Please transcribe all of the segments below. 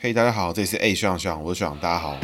嘿，大家好，这里是 A 学长学长，我是学长，大家好。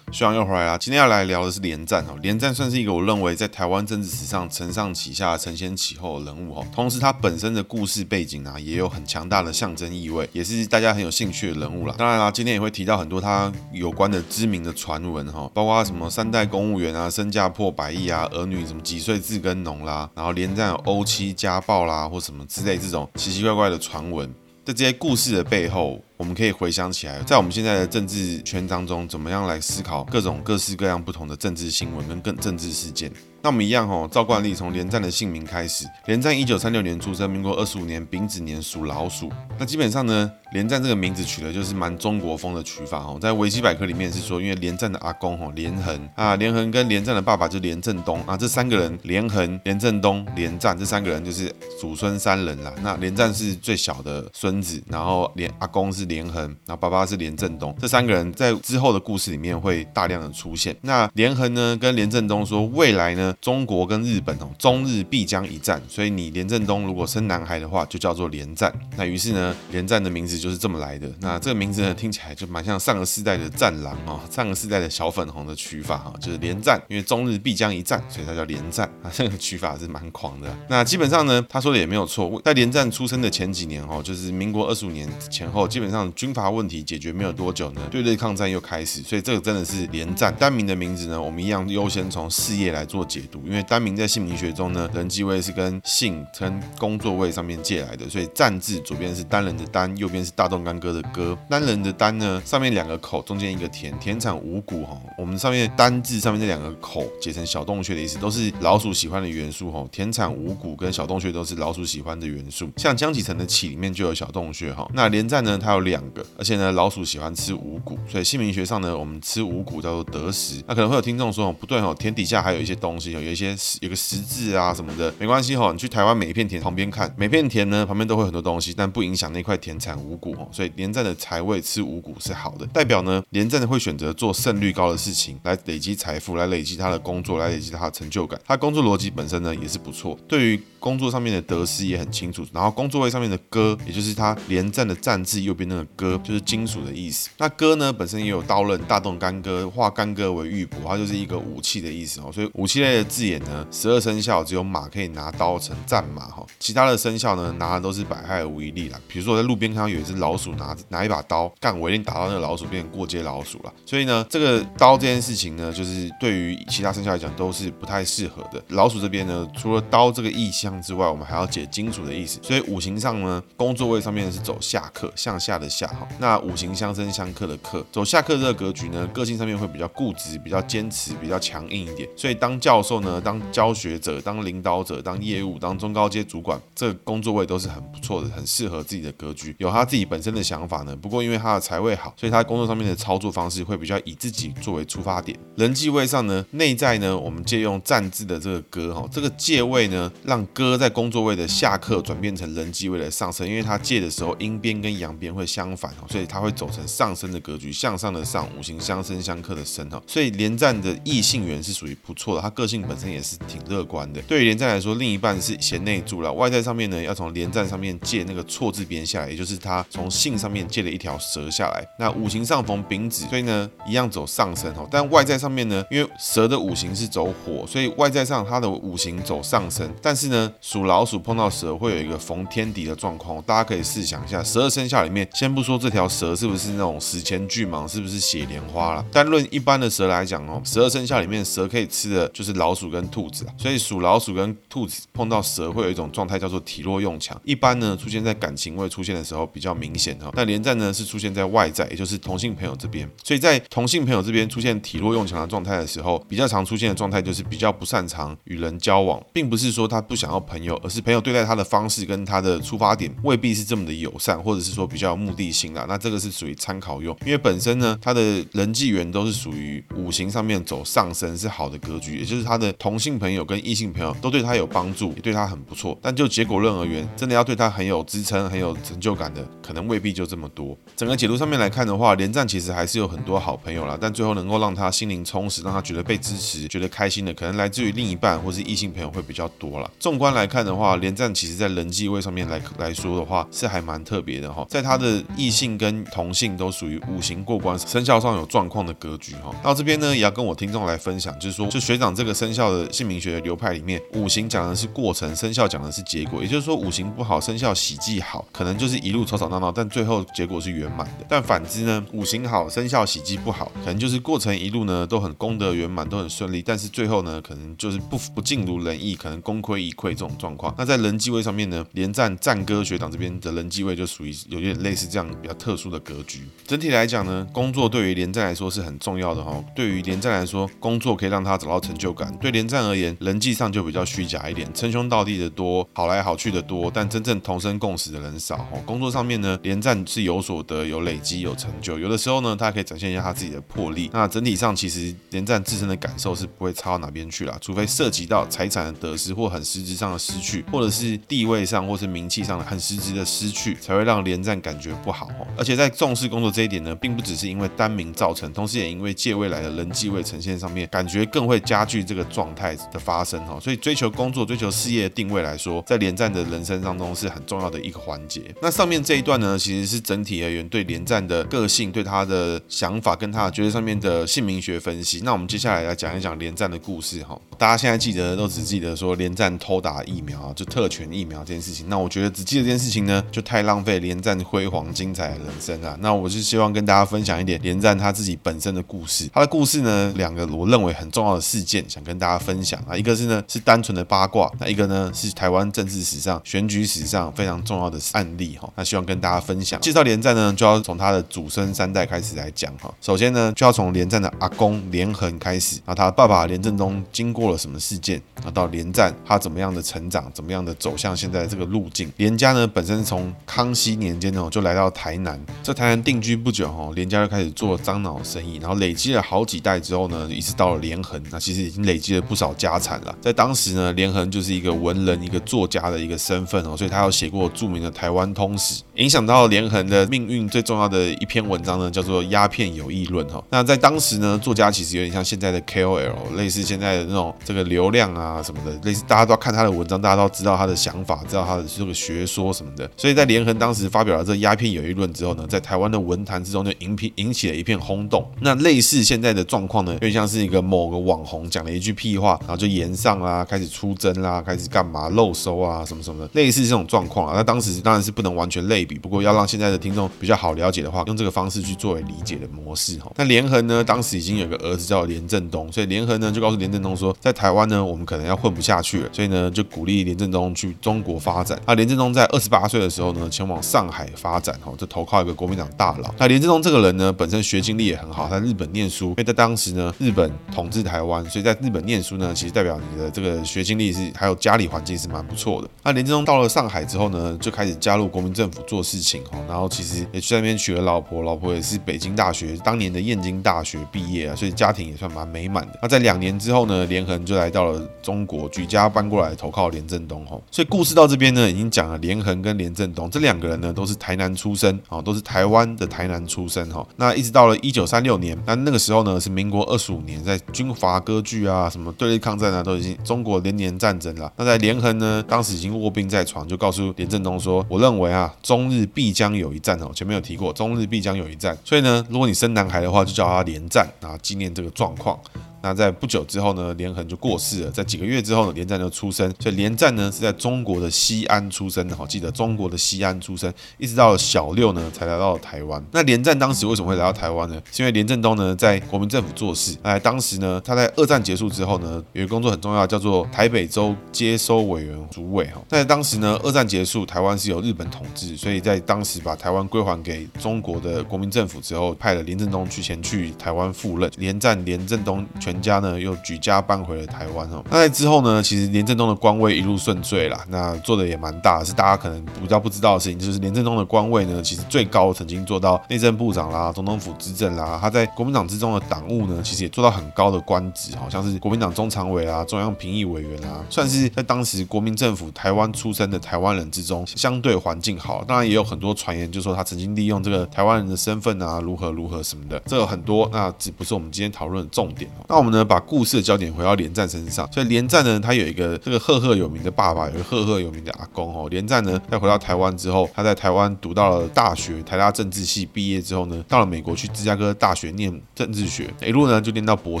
学长又回来了，今天要来聊的是连战哦。连战算是一个我认为在台湾政治史上承上启下、承先启后的人物哦。同时，他本身的故事背景啊，也有很强大的象征意味，也是大家很有兴趣的人物啦。当然啦，今天也会提到很多他有关的知名的传闻哈，包括什么三代公务员啊，身价破百亿啊，儿女什么几岁自耕农啦，然后连战有欧妻家暴啦，或什么之类这种奇奇怪怪的传闻。在这些故事的背后，我们可以回想起来，在我们现在的政治圈当中，怎么样来思考各种各式各样不同的政治新闻跟更政治事件。那我们一样哦，照惯例从连战的姓名开始。连战一九三六年出生，民国二十五年丙子年属老鼠。那基本上呢，连战这个名字取的就是蛮中国风的取法哦。在维基百科里面是说，因为连战的阿公哦连横啊，连横跟连战的爸爸就连振东啊，这三个人连横、连振东、连战这三个人就是祖孙三人啦。那连战是最小的孙子，然后连阿公是连横，然后爸爸是连振东，这三个人在之后的故事里面会大量的出现。那连横呢跟连振东说，未来呢。中国跟日本哦，中日必将一战，所以你连震东如果生男孩的话，就叫做连战。那于是呢，连战的名字就是这么来的。那这个名字呢，听起来就蛮像上个世代的战狼哦，上个世代的小粉红的取法哈，就是连战，因为中日必将一战，所以他叫连战啊。这个取法是蛮狂的。那基本上呢，他说的也没有错。在连战出生的前几年哦，就是民国二十五年前后，基本上军阀问题解决没有多久呢，对日抗战又开始，所以这个真的是连战。单名的名字呢，我们一样优先从事业来做解读。因为单名在姓名学中呢，人际位是跟姓跟工作位上面借来的，所以战字左边是单人的单，右边是大动干戈的戈。单人的单呢，上面两个口，中间一个田，田产五谷哈。我们上面单字上面这两个口解成小洞穴的意思，都是老鼠喜欢的元素哈。田产五谷跟小洞穴都是老鼠喜欢的元素。像江启臣的启里面就有小洞穴哈。那连战呢，它有两个，而且呢，老鼠喜欢吃五谷，所以姓名学上呢，我们吃五谷叫做得食。那可能会有听众说哦，不对哦，田底下还有一些东西，有一些。有个十字啊什么的，没关系哈。你去台湾每一片田旁边看，每片田呢旁边都会很多东西，但不影响那块田产五谷哦。所以连战的财位吃五谷是好的，代表呢连战会选择做胜率高的事情来累积财富，来累积他的工作，来累积他的成就感。他工作逻辑本身呢也是不错，对于工作上面的得失也很清楚。然后工作位上面的戈，也就是他连战的战字右边那个戈，就是金属的意思。那戈呢本身也有刀刃，大动干戈，化干戈为玉帛，它就是一个武器的意思哦。所以武器类的字眼呢。十二生肖只有马可以拿刀成战马哈，其他的生肖呢拿的都是百害无一利啦。比如说我在路边看到有一只老鼠拿拿一把刀，干我一定打到那个老鼠，变成过街老鼠了。所以呢，这个刀这件事情呢，就是对于其他生肖来讲都是不太适合的。老鼠这边呢，除了刀这个意象之外，我们还要解金属的意思。所以五行上呢，工作位上面是走下克，向下的下哈。那五行相生相克的克，走下克这个格局呢，个性上面会比较固执，比较坚持，比较强硬一点。所以当教授呢，当教学者、当领导者、当业务、当中高阶主管，这个工作位都是很不错的，很适合自己的格局，有他自己本身的想法呢。不过因为他的财位好，所以他工作上面的操作方式会比较以自己作为出发点。人际位上呢，内在呢，我们借用战字的这个歌哈，这个借位呢，让歌戈在工作位的下克转变成人际位的上升，因为他借的时候阴边跟阳边会相反，所以他会走成上升的格局，向上的上，五行相生相克的生哈。所以连战的异性缘是属于不错的，他个性本身也是挺乐。观的，对于连战来说，另一半是贤内助了。外在上面呢，要从连战上面借那个错字边下来，也就是他从性上面借了一条蛇下来。那五行上逢丙子，所以呢，一样走上升哦。但外在上面呢，因为蛇的五行是走火，所以外在上它的五行走上升。但是呢，属老鼠碰到蛇会有一个逢天敌的状况。大家可以试想一下，十二生肖里面，先不说这条蛇是不是那种史前巨蟒，是不是血莲花了，但论一般的蛇来讲哦，十二生肖里面蛇可以吃的就是老鼠跟兔子啊，所以。属老鼠跟兔子碰到蛇会有一种状态叫做体弱用强，一般呢出现在感情位出现的时候比较明显哈。那连战呢是出现在外在，也就是同性朋友这边，所以在同性朋友这边出现体弱用强的状态的时候，比较常出现的状态就是比较不擅长与人交往，并不是说他不想朋友，而是朋友对待他的方式跟他的出发点未必是这么的友善，或者是说比较有目的性啦。那这个是属于参考用，因为本身呢他的人际缘都是属于五行上面走上升是好的格局，也就是他的同性朋友跟异性朋友都对他有帮助，也对他很不错。但就结果论而言，真的要对他很有支撑、很有成就感的，可能未必就这么多。整个解读上面来看的话，连战其实还是有很多好朋友啦，但最后能够让他心灵充实，让他觉得被支持、觉得开心的，可能来自于另一半或是异性朋友会比较多啦。纵观观来看的话，连战其实在人际位上面来来说的话，是还蛮特别的哈，在他的异性跟同性都属于五行过关、生肖上有状况的格局哈。到这边呢，也要跟我听众来分享，就是说，就学长这个生肖的姓名学流派里面，五行讲的是过程，生肖讲的是结果。也就是说，五行不好，生肖喜忌好，可能就是一路吵吵闹闹，但最后结果是圆满的。但反之呢，五行好，生肖喜忌不好，可能就是过程一路呢都很功德圆满，都很顺利，但是最后呢，可能就是不不尽如人意，可能功亏一篑这种状况。那在人际位上面呢，连战战歌学长这边的人际位就属于有点类似这样比较特殊的格局。整体来讲呢，工作对于连战来说是很重要的哈。对于连战来说，工作可以让他找到成就感。对连战而言，人际上就比较虚假一点，称兄道弟的多，好来好去的多，但真正同生共死的人少。工作上面呢，连战是有所得、有累积、有成就。有的时候呢，他可以展现一下他自己的魄力。那整体上，其实连战自身的感受是不会差到哪边去啦，除非涉及到财产的得失或很实质上的失去，或者是地位上或是名气上的很实质的失去，才会让连战感觉不好。而且在重视工作这一点呢，并不只是因为单名造成，同时也因为借未来的人际位呈现上面，感觉更会加剧这个状态的发生哈。所以追求工作、追求事业的定位来说，在连战的人生当中是很重要的一个环节。那上面这一段呢，其实是整体而言对连战的个性、对他的想法跟他的角色上面的姓名学分析。那我们接下来来讲一讲连战的故事哈。大家现在记得都只记得说连战偷打打疫苗，就特权疫苗这件事情。那我觉得只记得这件事情呢，就太浪费连战辉煌精彩的人生了。那我是希望跟大家分享一点连战他自己本身的故事。他的故事呢，两个我认为很重要的事件，想跟大家分享啊。一个是呢是单纯的八卦，那一个呢是台湾政治史上选举史上非常重要的案例哈。那希望跟大家分享。介绍连战呢，就要从他的祖孙三代开始来讲哈。首先呢，就要从连战的阿公连横开始啊，他爸爸连震东经过了什么事件啊？到连战他怎么样的成长，怎么样的走向现在这个路径？连家呢本身从康熙年间呢就来到台南，在台南定居不久哈，连家就开始做樟脑生意，然后累积了好几代之后呢，一直到了连横，那其实已经累积了不少家产了。在当时呢，连横就是一个文人、一个作家的一个身份哦，所以他有写过著名的《台湾通史》，影响到连横的命运最重要的一篇文章呢，叫做《鸦片有益论》哈。那在当时呢，作家其实有点像现在的 KOL，类似现在的那种这个流量啊什么的，类似大家都要看他的文章，大家都知道他的想法，知道他的这个学说什么的。所以在连恒当时发表了这《鸦片有益论》之后呢，在台湾的文坛之中就引起引起了一片轰动。那类似现在的状况呢，就像是一个某个网红讲了一句屁话，然后就炎上啦，开始出征啦，开始干嘛漏收啊什么什么的，类似这种状况啊。那当时当然是不能完全类比，不过要让现在的听众比较好了解的话，用这个方式去作为理解的模式哈。那连恒呢，当时已经有个儿子叫连振东，所以连恒呢就告诉连振东说，在台湾呢，我们可能要混不下去了，所以呢就鼓励连振东去中国发展。那连振东在二十八岁的时候呢，前往上海发展哈，就投靠一个国民党大佬。那连振东这个人呢，本身学经历也很好，在日本念书，因为在当时呢，日本统治台湾，所以在日本念书呢，其实代表你的这个学经历是还有家里环境是蛮不错的。那连振东到了上海之后呢，就开始加入国民政府做事情哈，然后其实也去那边娶了老婆，老婆也是北京大学当年的燕京大学毕业啊，所以家庭也算蛮美满的。那在两年之后呢，连横就来到了中国，举家搬过来投靠连振东哈。所以故事到这边呢，已经讲了连横跟连振东这两个人呢，都是台南出生啊，都是台湾的台南出生哈。那一直到了一九三六年，那那个时候呢是民国二十五年，在军阀割据啊，什么对日抗战啊，都已经中国连年战争了。那在连横呢，当时已经卧病在床，就告诉连振东说：“我认为啊，中日必将有一战哦。”前面有提过，中日必将有一战。所以呢，如果你生男孩的话，就叫他连战啊，纪念这个状况。那在不久之后呢，连横就过世了。在几个月之后呢，连战就出生。所以连战呢是在中国的西安出生的，好，记得中国的西安出生，一直到小六呢才来到了台湾。那连战当时为什么会来到台湾呢？是因为连振东呢在国民政府做事。哎，当时呢他在二战结束之后呢，有一个工作很重要，叫做台北州接收委员主委哈。在当时呢，二战结束，台湾是由日本统治，所以在当时把台湾归还给中国的国民政府之后，派了连振东去前去台湾赴任。连战、连振东全全家呢又举家搬回了台湾哦。那在之后呢，其实连振东的官位一路顺遂啦，那做的也蛮大，是大家可能比较不知道的事情，就是连振东的官位呢，其实最高曾经做到内政部长啦、总统府资政啦。他在国民党之中的党务呢，其实也做到很高的官职，好像是国民党中常委啊、中央评议委员啊，算是在当时国民政府台湾出生的台湾人之中相对环境好。当然也有很多传言，就说他曾经利用这个台湾人的身份啊，如何如何什么的，这有很多，那只不是我们今天讨论的重点。那我我们呢，把故事的焦点回到连战身上。所以连战呢，他有一个这个赫赫有名的爸爸，有一个赫赫有名的阿公哦。连战呢，在回到台湾之后，他在台湾读到了大学，台大政治系毕业之后呢，到了美国去芝加哥大学念政治学，一路呢就念到博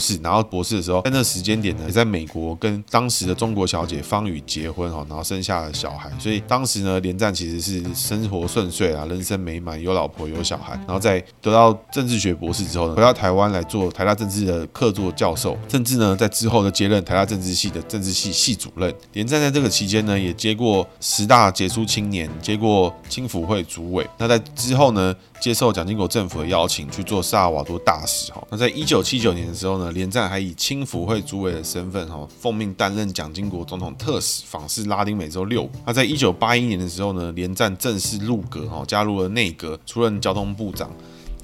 士。拿到博士的时候，在那时间点呢，也在美国跟当时的中国小姐方宇结婚哦，然后生下了小孩。所以当时呢，连战其实是生活顺遂啊，人生美满，有老婆有小孩。然后在得到政治学博士之后呢，回到台湾来做台大政治的客座教授，甚至呢，在之后的接任台大政治系的政治系系主任。连战在这个期间呢，也接过十大杰出青年，接过青辅会主委。那在之后呢，接受蒋经国政府的邀请去做萨尔瓦多大使。哈，那在一九七九年的时候呢，连战还以青辅会主委的身份，哈，奉命担任蒋经国总统特使，访视拉丁美洲六国。那在一九八一年的时候呢，连战正式入阁，哈，加入了内阁，出任交通部长。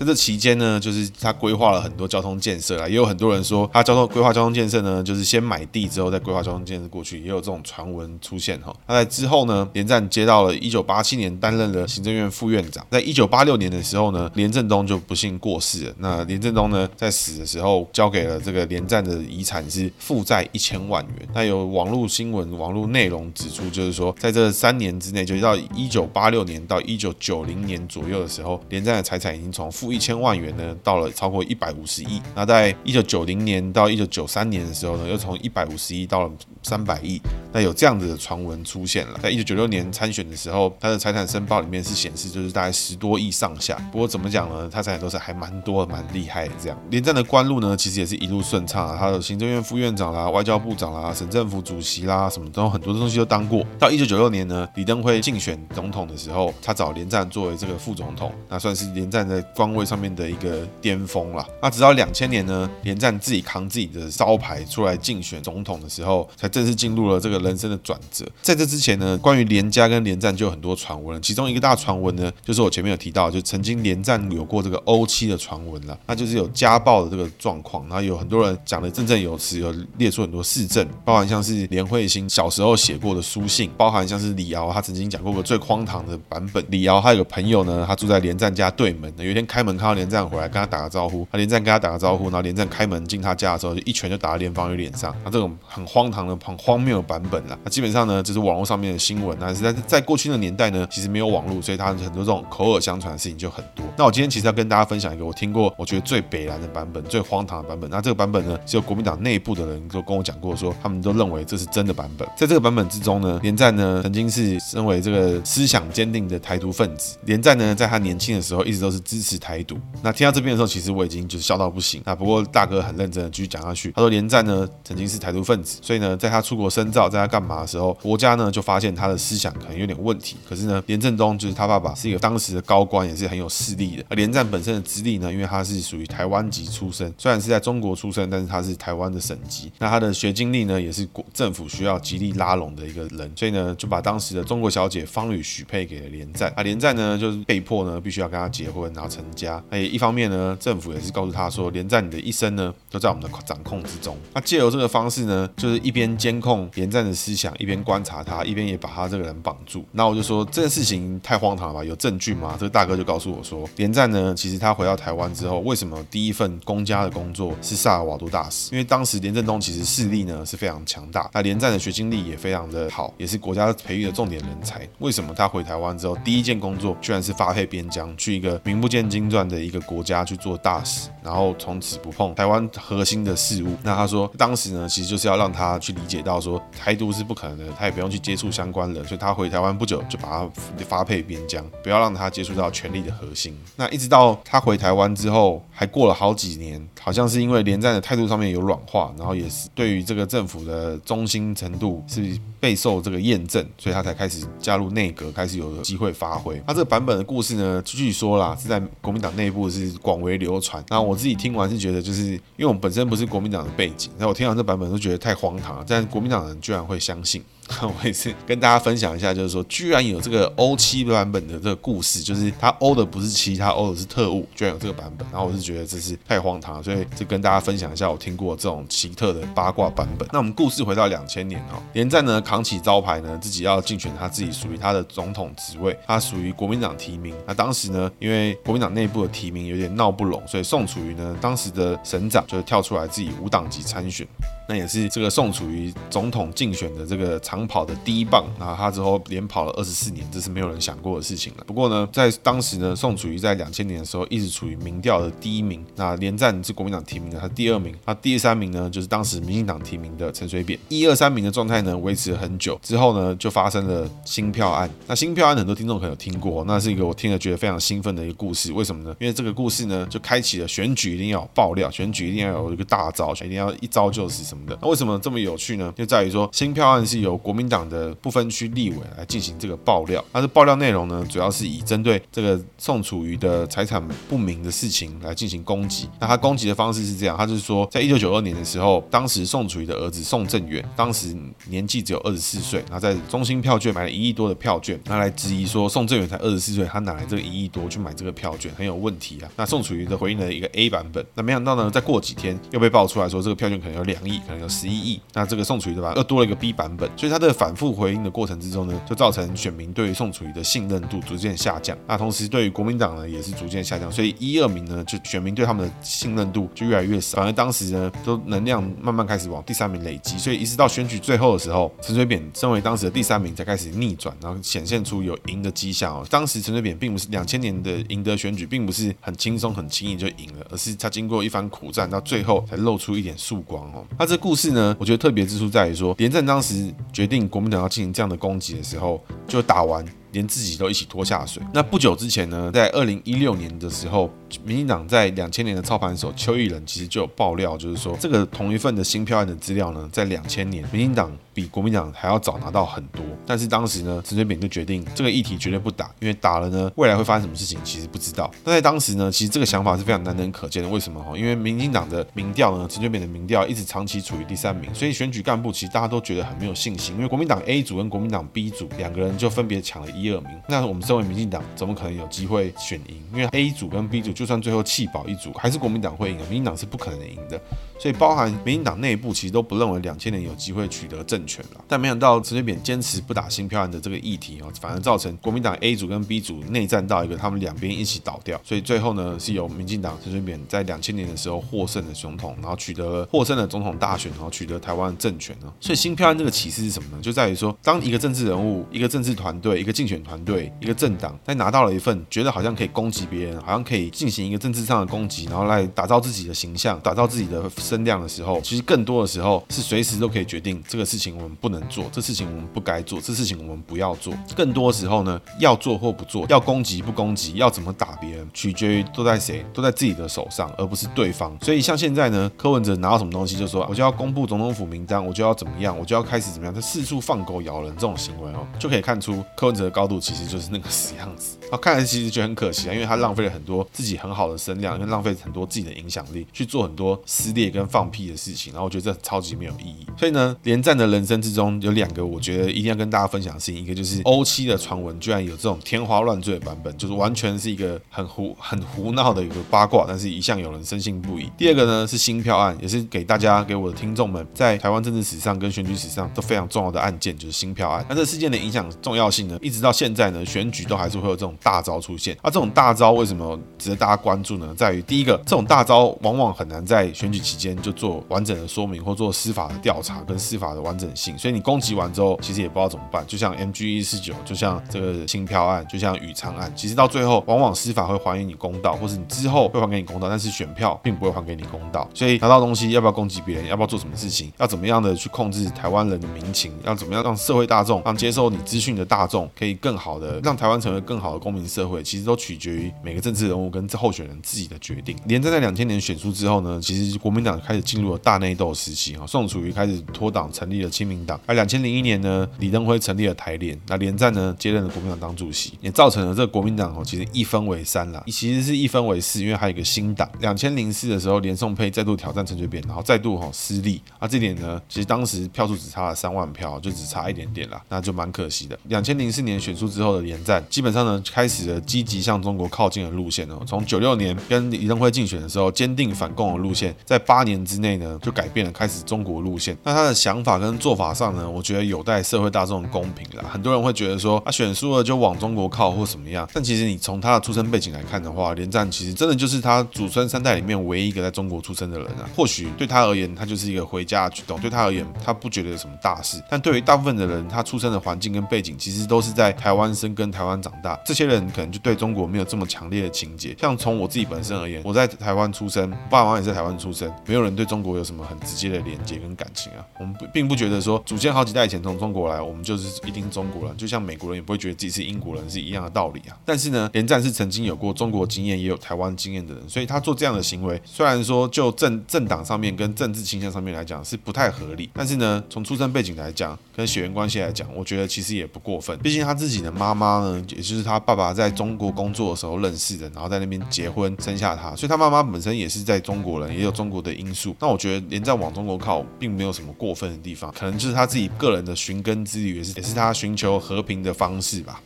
在这期间呢，就是他规划了很多交通建设啦，也有很多人说他交通规划交通建设呢，就是先买地之后再规划交通建设过去，也有这种传闻出现哈。那在之后呢，连战接到了一九八七年担任了行政院副院长，在一九八六年的时候呢，连振东就不幸过世了。那连振东呢，在死的时候交给了这个连战的遗产是负债一千万元。那有网络新闻、网络内容指出，就是说在这三年之内，就到一九八六年到一九九零年左右的时候，连战的财产已经从负一千万元呢，到了超过一百五十亿。那在一九九零年到一九九三年的时候呢，又从一百五十亿到了三百亿。那有这样子的传闻出现了。在一九九六年参选的时候，他的财产申报里面是显示就是大概十多亿上下。不过怎么讲呢？他财产都是还蛮多、蛮厉害的。这样连战的官路呢，其实也是一路顺畅啊。他的行政院副院长啦、外交部长啦、省政府主席啦，什么都很多的东西都当过。到一九九六年呢，李登辉竞选总统的时候，他找连战作为这个副总统，那算是连战在位上面的。一个巅峰了。那直到两千年呢，连战自己扛自己的招牌出来竞选总统的时候，才正式进入了这个人生的转折。在这之前呢，关于连家跟连战就有很多传闻。其中一个大传闻呢，就是我前面有提到，就曾经连战有过这个欧妻的传闻了，那就是有家暴的这个状况。然后有很多人讲的振振有词，有列出很多事证，包含像是连惠欣小时候写过的书信，包含像是李敖他曾经讲过个最荒唐的版本。李敖他有个朋友呢，他住在连战家对门，有一天开门看到连。战回来跟他打个招呼，他连战跟他打个招呼，然后连战开门进他家的时候，就一拳就打到连方宇脸上。那这种很荒唐的、很荒谬的版本啦，那基本上呢，就是网络上面的新闻。但是在在过去的年代呢，其实没有网络，所以他很多这种口耳相传的事情就很多。那我今天其实要跟大家分享一个我听过我觉得最北蓝的版本，最荒唐的版本。那这个版本呢，只有国民党内部的人都跟我讲过说，说他们都认为这是真的版本。在这个版本之中呢，连战呢曾经是身为这个思想坚定的台独分子。连战呢，在他年轻的时候一直都是支持台台独。那听到这边的时候，其实我已经就是笑到不行。那不过大哥很认真的继续讲下去。他说连战呢曾经是台独分子，所以呢在他出国深造，在他干嘛的时候，国家呢就发现他的思想可能有点问题。可是呢连振东就是他爸爸是一个当时的高官，也是很有势力的。而连战本身的资历呢，因为他是属于台湾籍出身，虽然是在中国出生，但是他是台湾的省籍。那他的学经历呢也是国政府需要极力拉拢的一个人，所以呢就把当时的中国小姐方宇许配给了连战。啊连战呢就是被迫呢必须要跟他结婚，然后成家。那一方面呢。政府也是告诉他说，连战你的一生呢，都在我们的掌控之中。那借由这个方式呢，就是一边监控连战的思想，一边观察他，一边也把他这个人绑住。那我就说这件事情太荒唐了吧？有证据吗？这个大哥就告诉我说，连战呢，其实他回到台湾之后，为什么第一份公家的工作是萨尔瓦多大使？因为当时连震东其实势力呢是非常强大，那连战的学经历也非常的好，也是国家培育的重点人才。为什么他回台湾之后，第一件工作居然是发配边疆，去一个名不见经传的一个国家去做大使？然后从此不碰台湾核心的事物。那他说，当时呢，其实就是要让他去理解到说，台独是不可能的，他也不用去接触相关人，所以他回台湾不久就把他发配边疆，不要让他接触到权力的核心。那一直到他回台湾之后，还过了好几年，好像是因为连战的态度上面有软化，然后也是对于这个政府的忠心程度是备受这个验证，所以他才开始加入内阁，开始有机会发挥。他这个版本的故事呢，据说啦是在国民党内部是广为流传。那我自己听完是觉得，就是因为我们本身不是国民党的背景，那我听完这版本都觉得太荒唐了。但国民党人居然会相信。我也是跟大家分享一下，就是说，居然有这个欧七版本的这个故事，就是他欧的不是七，他欧的是特务，居然有这个版本。然后我是觉得这是太荒唐了，所以就跟大家分享一下我听过这种奇特的八卦版本。那我们故事回到两千年哦，连战呢扛起招牌呢，自己要竞选他自己属于他的总统职位，他属于国民党提名。那当时呢，因为国民党内部的提名有点闹不拢，所以宋楚瑜呢，当时的省长就跳出来自己无党籍参选。那也是这个宋楚瑜总统竞选的这个长跑的第一棒，然后他之后连跑了二十四年，这是没有人想过的事情了。不过呢，在当时呢，宋楚瑜在两千年的时候一直处于民调的第一名。那连战是国民党提名的，他第二名。那第三名呢，就是当时民进党提名的陈水扁。一二三名的状态呢，维持了很久。之后呢，就发生了新票案。那新票案很多听众可能有听过，那是一个我听了觉得非常兴奋的一个故事。为什么呢？因为这个故事呢，就开启了选举一定要有爆料，选举一定要有一个大招，一定要一招就是什么。那为什么这么有趣呢？就在于说，新票案是由国民党的不分区立委来进行这个爆料。它的爆料内容呢，主要是以针对这个宋楚瑜的财产不明的事情来进行攻击。那他攻击的方式是这样，他就是说，在一九九二年的时候，当时宋楚瑜的儿子宋正元，当时年纪只有二十四岁，然后在中心票券买了一亿多的票券，他来质疑说，宋正元才二十四岁，他哪来这个一亿多去买这个票券，很有问题啊。那宋楚瑜的回应了一个 A 版本，那没想到呢，再过几天又被爆出来说，这个票券可能有两亿，可能有十。一亿，那这个宋楚瑜对吧？又多了一个 B 版本，所以他的反复回应的过程之中呢，就造成选民对于宋楚瑜的信任度逐渐下降。那同时对于国民党呢，也是逐渐下降。所以一二名呢，就选民对他们的信任度就越来越少。反而当时呢，都能量慢慢开始往第三名累积。所以一直到选举最后的时候，陈水扁身为当时的第三名，才开始逆转，然后显现出有赢的迹象哦。当时陈水扁并不是两千年的赢得选举，并不是很轻松、很轻易就赢了，而是他经过一番苦战，到最后才露出一点曙光哦。那这故事呢？我觉得特别之处在于说，连战当时决定国民党要进行这样的攻击的时候，就打完。连自己都一起拖下水。那不久之前呢，在二零一六年的时候，民进党在两千年的操盘手邱义仁其实就有爆料，就是说这个同一份的新票案的资料呢，在两千年民进党比国民党还要早拿到很多。但是当时呢，陈水扁就决定这个议题绝对不打，因为打了呢，未来会发生什么事情其实不知道。那在当时呢，其实这个想法是非常难能可贵的。为什么？哈，因为民进党的民调呢，陈水扁的民调一直长期处于第三名，所以选举干部其实大家都觉得很没有信心，因为国民党 A 组跟国民党 B 组两个人就分别抢了一第二名。那我们身为民进党，怎么可能有机会选赢？因为 A 组跟 B 组，就算最后弃保一组，还是国民党会赢的。民进党是不可能赢的。所以，包含民进党内部其实都不认为两千年有机会取得政权了。但没想到陈水扁坚持不打新票案的这个议题哦，反而造成国民党 A 组跟 B 组内战到一个他们两边一起倒掉。所以最后呢，是由民进党陈水扁在两千年的时候获胜的总统，然后取得获胜的总统大选，然后取得台湾政权哦。所以新票案这个启示是什么呢？就在于说，当一个政治人物、一个政治团队、一个竞选团队、一个政党在拿到了一份觉得好像可以攻击别人，好像可以进行一个政治上的攻击，然后来打造自己的形象、打造自己的声量的时候。其实更多的时候是随时都可以决定这个事情我们不能做，这事情我们不该做，这事情我们不要做。更多时候呢，要做或不做，要攻击不攻击，要怎么打别人，取决于都在谁，都在自己的手上，而不是对方。所以像现在呢，柯文哲拿到什么东西就说，我就要公布总统府名单，我就要怎么样，我就要开始怎么样，他四处放狗咬人这种行为哦，就可以看出柯文哲的高度其实就是那个死样子。啊，看来其实觉得很可惜啊，因为他浪费了很多自己很好的声量，因为浪费很多自己的影响力去做很多撕裂跟放屁的事情。然后我觉得这超级没有意义，所以呢，连战的人生之中有两个我觉得一定要跟大家分享的事情，一个就是欧七的传闻居然有这种天花乱坠的版本，就是完全是一个很胡很胡闹的一个八卦，但是一向有人深信不疑。第二个呢是新票案，也是给大家给我的听众们在台湾政治史上跟选举史上都非常重要的案件，就是新票案。那这事件的影响重要性呢，一直到到现在呢，选举都还是会有这种大招出现。那这种大招为什么值得大家关注呢？在于第一个，这种大招往往很难在选举期间就做完整的说明或做司法的调查跟司法的完整性，所以你攻击完之后，其实也不知道怎么办。就像 MG 一四九，就像这个新票案，就像宇昌案，其实到最后，往往司法会还给你公道，或是你之后会还给你公道，但是选票并不会还给你公道。所以拿到东西要不要攻击别人，要不要做什么事情，要怎么样的去控制台湾人的民情，要怎么样让社会大众，让接受你资讯的大众可以更好的让台湾成为更好的公民社会，其实都取决于每个政治人物跟候选人自己的决定。连战在两千年选出之后呢，其实国民党开始进入了大内斗时期哈，宋楚瑜开始脱党成立了亲民党，而两千零一年呢，李登辉成立了台联，那连战呢接任了国民党当主席，也造成了这个国民党哦其实一分为三啦，其实是一分为四，因为还有一个新党。两千零四的时候，连宋配再度挑战陈水扁，然后再度哈失利啊，这点呢其实当时票数只差了三万票，就只差一点点啦，那就蛮可惜的。两千零四年选选出之后的连战，基本上呢开始了积极向中国靠近的路线哦，从九六年跟李登辉竞选的时候坚定反共的路线，在八年之内呢就改变了，开始中国路线。那他的想法跟做法上呢，我觉得有待社会大众的公平啦。很多人会觉得说，他、啊、选输了就往中国靠或什么样，但其实你从他的出生背景来看的话，连战其实真的就是他祖孙三代里面唯一一个在中国出生的人啊。或许对他而言，他就是一个回家的举动，对他而言，他不觉得有什么大事。但对于大部分的人，他出生的环境跟背景其实都是在台湾生跟台湾长大，这些人可能就对中国没有这么强烈的情结。像从我自己本身而言，我在台湾出生，爸爸妈妈也在台湾出生，没有人对中国有什么很直接的连接跟感情啊。我们并不觉得说祖先好几代以前从中国来，我们就是一定是中国人，就像美国人也不会觉得自己是英国人是一样的道理啊。但是呢，连战是曾经有过中国经验，也有台湾经验的人，所以他做这样的行为，虽然说就政政党上面跟政治倾向上面来讲是不太合理，但是呢，从出生背景来讲，跟血缘关系来讲，我觉得其实也不过分。毕竟他自己的妈妈呢，也就是他爸爸在中国工作的时候认识的，然后在那边结婚生下他，所以他妈妈本身也是在中国人，也有中国的因素。那我觉得连在往中国靠，并没有什么过分的地方，可能就是他自己个人的寻根之旅，也是也是他寻求和平的方式吧。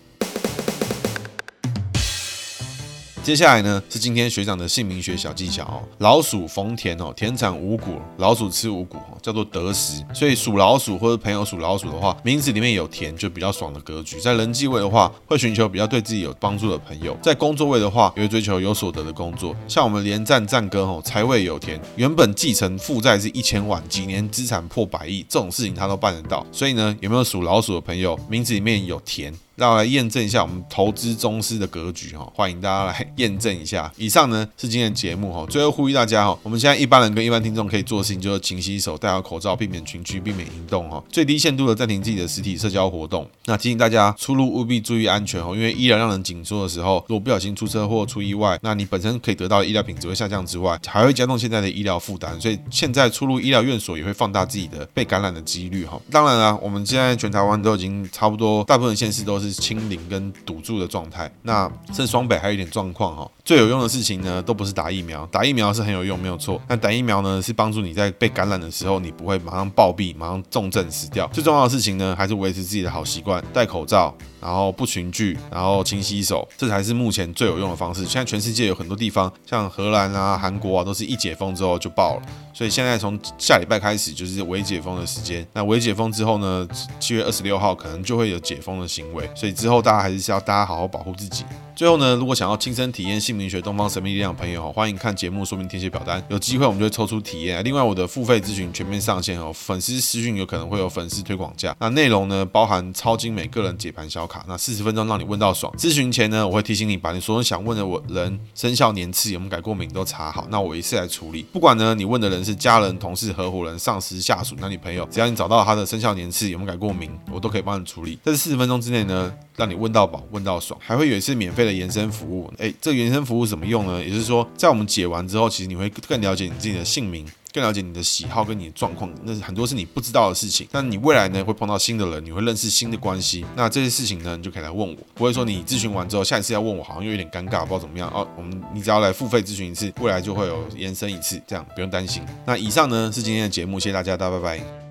接下来呢，是今天学长的姓名学小技巧哦。老鼠逢田哦，田产五谷，老鼠吃五谷哦，叫做得食。所以属老鼠或者朋友属老鼠的话，名字里面有田就比较爽的格局。在人际位的话，会寻求比较对自己有帮助的朋友。在工作位的话，也会追求有所得的工作。像我们连战战哥哦，财位有田，原本继承负债是一千万，几年资产破百亿，这种事情他都办得到。所以呢，有没有属老鼠的朋友，名字里面有田？让我来验证一下我们投资宗师的格局哈，欢迎大家来验证一下。以上呢是今天的节目哈，最后呼吁大家哈，我们现在一般人跟一般听众可以做的事情就是勤洗手、戴好口罩、避免群聚、避免移动哈，最低限度的暂停自己的实体社交活动。那提醒大家出入务必注意安全哦，因为医疗让人紧缩的时候，如果不小心出车祸、出意外，那你本身可以得到的医疗品质会下降之外，还会加重现在的医疗负担。所以现在出入医疗院所也会放大自己的被感染的几率哈。当然啦，我们现在全台湾都已经差不多，大部分县市都是是清零跟堵住的状态，那剩双北还有一点状况哈。最有用的事情呢，都不是打疫苗，打疫苗是很有用，没有错。但打疫苗呢，是帮助你在被感染的时候，你不会马上暴毙，马上重症死掉。最重要的事情呢，还是维持自己的好习惯，戴口罩，然后不群聚，然后勤洗手，这才是目前最有用的方式。现在全世界有很多地方，像荷兰啊、韩国啊，都是一解封之后就爆了。所以现在从下礼拜开始就是微解封的时间。那微解封之后呢，七月二十六号可能就会有解封的行为。所以之后大家还是要大家好好保护自己。最后呢，如果想要亲身体验姓名学东方神秘力量的朋友，欢迎看节目说明填写表单，有机会我们就会抽出体验。另外，我的付费咨询全面上线哦，粉丝私讯有可能会有粉丝推广价。那内容呢，包含超精美个人解盘小卡，那四十分钟让你问到爽。咨询前呢，我会提醒你把你所有想问的我人生肖年次有没有改过名都查好，那我一次来处理。不管呢你问的人是家人、同事、合伙人、上司、下属、男女朋友，只要你找到他的生肖年次有没有改过名，我都可以帮你处理。在这四十分钟之内呢，让你问到饱，问到爽，还会有一次免费的延伸服务。哎，这个延伸服务怎么用呢？也就是说，在我们解完之后，其实你会更了解你自己的姓名，更了解你的喜好跟你的状况。那很多是你不知道的事情。但你未来呢，会碰到新的人，你会认识新的关系。那这些事情呢，你就可以来问我，不会说你咨询完之后，下一次要问我，好像又有点尴尬，不知道怎么样哦。我们你只要来付费咨询一次，未来就会有延伸一次，这样不用担心。那以上呢是今天的节目，谢谢大家，大家拜拜。